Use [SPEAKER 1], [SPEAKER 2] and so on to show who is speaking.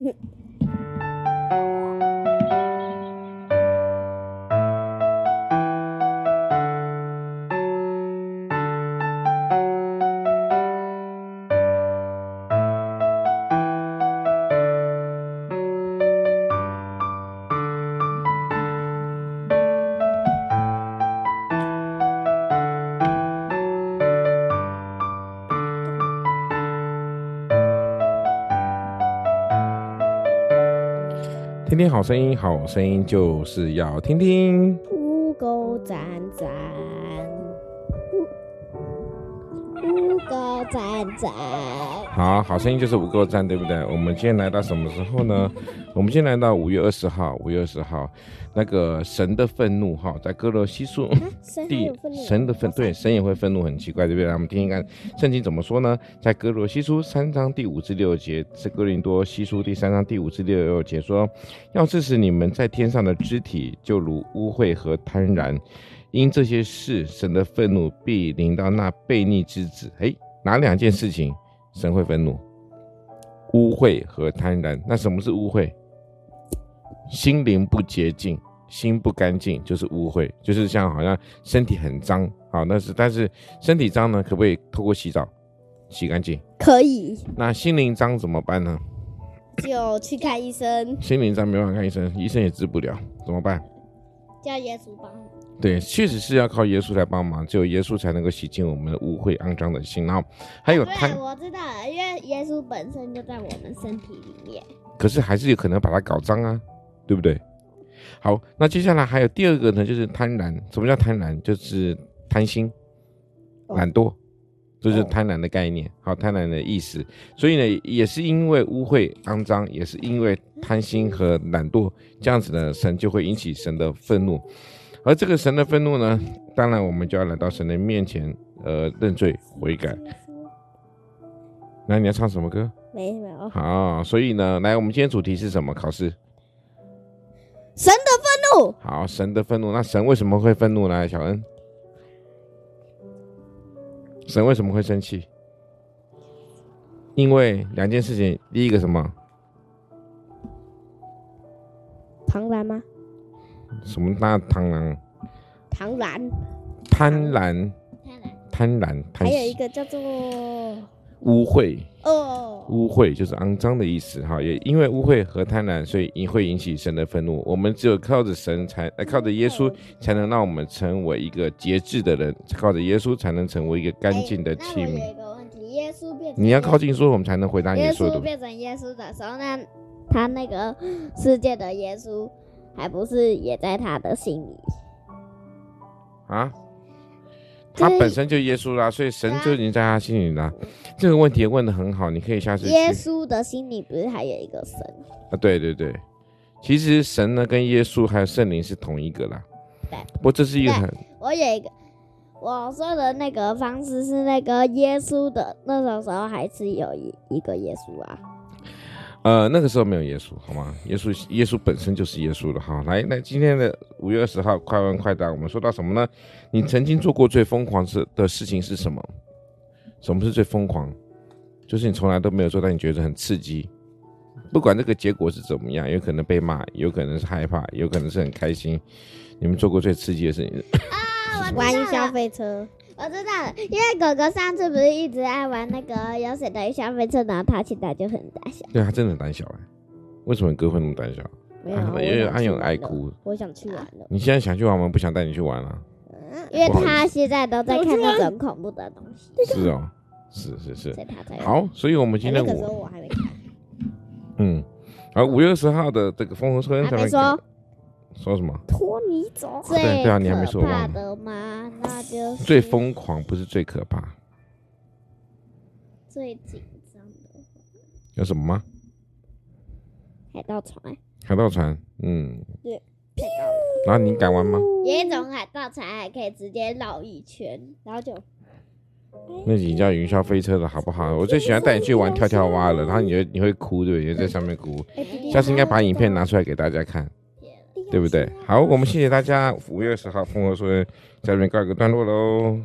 [SPEAKER 1] 嗯。听听好声音，好声音就是要听听。
[SPEAKER 2] 乌狗赞赞，污狗赞赞。
[SPEAKER 1] 好好声音就是五个赞，对不对？我们今天来到什么时候呢？我们今天来到五月二十号，五月二十号，那个神的愤怒哈，在哥罗西书第 神的愤对神也会愤怒，很奇怪，对不对？我们听一看圣经怎么说呢？在哥罗西书三章第五至六节，是哥林多西书第三章第五至六节说，要致使你们在天上的肢体，就如污秽和贪婪，因这些事，神的愤怒必临到那悖逆之子。哎，哪两件事情？神会愤怒，污秽和贪婪。那什么是污秽？心灵不洁净，心不干净就是污秽，就是像好像身体很脏，好，那是但是身体脏呢，可不可以透过洗澡洗干净？
[SPEAKER 2] 可以。
[SPEAKER 1] 那心灵脏怎么办呢？
[SPEAKER 2] 就去看医生。
[SPEAKER 1] 心灵脏没办法看医生，医生也治不了，怎么办？
[SPEAKER 2] 叫耶稣帮。
[SPEAKER 1] 对，确实是要靠耶稣来帮忙，只有耶稣才能够洗净我们的污秽肮脏的心。然后还有
[SPEAKER 2] 贪，我知道了，因为耶稣本身就在我们身体里面。
[SPEAKER 1] 可是还是有可能把它搞脏啊，对不对？好，那接下来还有第二个呢，就是贪婪。什么叫贪婪？就是贪心、懒惰，这、就是贪婪的概念。好，贪婪的意思。所以呢，也是因为污秽肮脏，也是因为贪心和懒惰，这样子呢，神就会引起神的愤怒。而这个神的愤怒呢，当然我们就要来到神的面前，呃，认罪悔改。那你要唱什么歌？
[SPEAKER 2] 没有。
[SPEAKER 1] 好，所以呢，来，我们今天主题是什么？考试。
[SPEAKER 2] 神的愤怒。
[SPEAKER 1] 好，神的愤怒。那神为什么会愤怒呢？小恩。神为什么会生气？因为两件事情。第一个什么？
[SPEAKER 2] 螳螂吗？
[SPEAKER 1] 什么大螳螂？
[SPEAKER 2] 螳螂。
[SPEAKER 1] 贪婪。贪婪。
[SPEAKER 2] 贪婪还有一个叫做
[SPEAKER 1] 污秽。
[SPEAKER 2] 哦。
[SPEAKER 1] 污秽就是肮脏的意思哈，也因为污秽和贪婪，所以也会引起神的愤怒。我们只有靠着神才，靠着耶稣，才能让我们成为一个节制的人。靠着耶稣，才能成为一个干净的器皿。有一个问题，耶稣变成你要靠近说，我们才能回答你说的。耶稣变成耶稣的时候，呢他那个世界的耶稣。还不是也在他的心里啊？他本身就耶稣啦，所以神就已经在他心里啦。这个问题问的很好，你可以下次。耶稣的心里不是还有一个神啊？对对对，其实神呢跟耶稣还有圣灵是同一个啦。对，不过这是一个很……我有一个，我说的那个方式是那个耶稣的，那个时候还是有一一个耶稣啊。呃，那个时候没有耶稣，好吗？耶稣，耶稣本身就是耶稣的哈。来，那今天的五月二十号快问快答，我们说到什么呢？你曾经做过最疯狂事的事情是什么？什么是最疯狂？就是你从来都没有做，但你觉得很刺激，不管这个结果是怎么样，有可能被骂，有可能是害怕，有可能是很开心。你们做过最刺激的事情？啊，玩消费车。我知道了，因为哥哥上次不是一直爱玩那个有水的消费车，然后他现在就很胆小。对，他真的很胆小哎，为什么哥会那么胆小？没有，因为安永爱哭。我想去玩了。你现在想去玩吗？不想带你去玩了。因为他现在都在看那种恐怖的东西。是哦，是是是。好，所以我们今天我。那个时候我还没看。嗯，好，五月二十号的这个丰禾硕恩。还没说。说什么？拖你走。对对啊，你还没说完。那就最疯狂不是最可怕，最紧张的。有什么吗？海盗船。海盗船，嗯。对。然后你敢玩吗？有一种海盗船还可以直接绕一圈，然后就。那你叫云霄飞车的好不好？我最喜欢带你去玩跳跳蛙了，然后你就你会哭，对不对？在上面哭。下次应该把影片拿出来给大家看。对不对？好，我们谢谢大家。五月十号，风和说在这边告一个段落喽。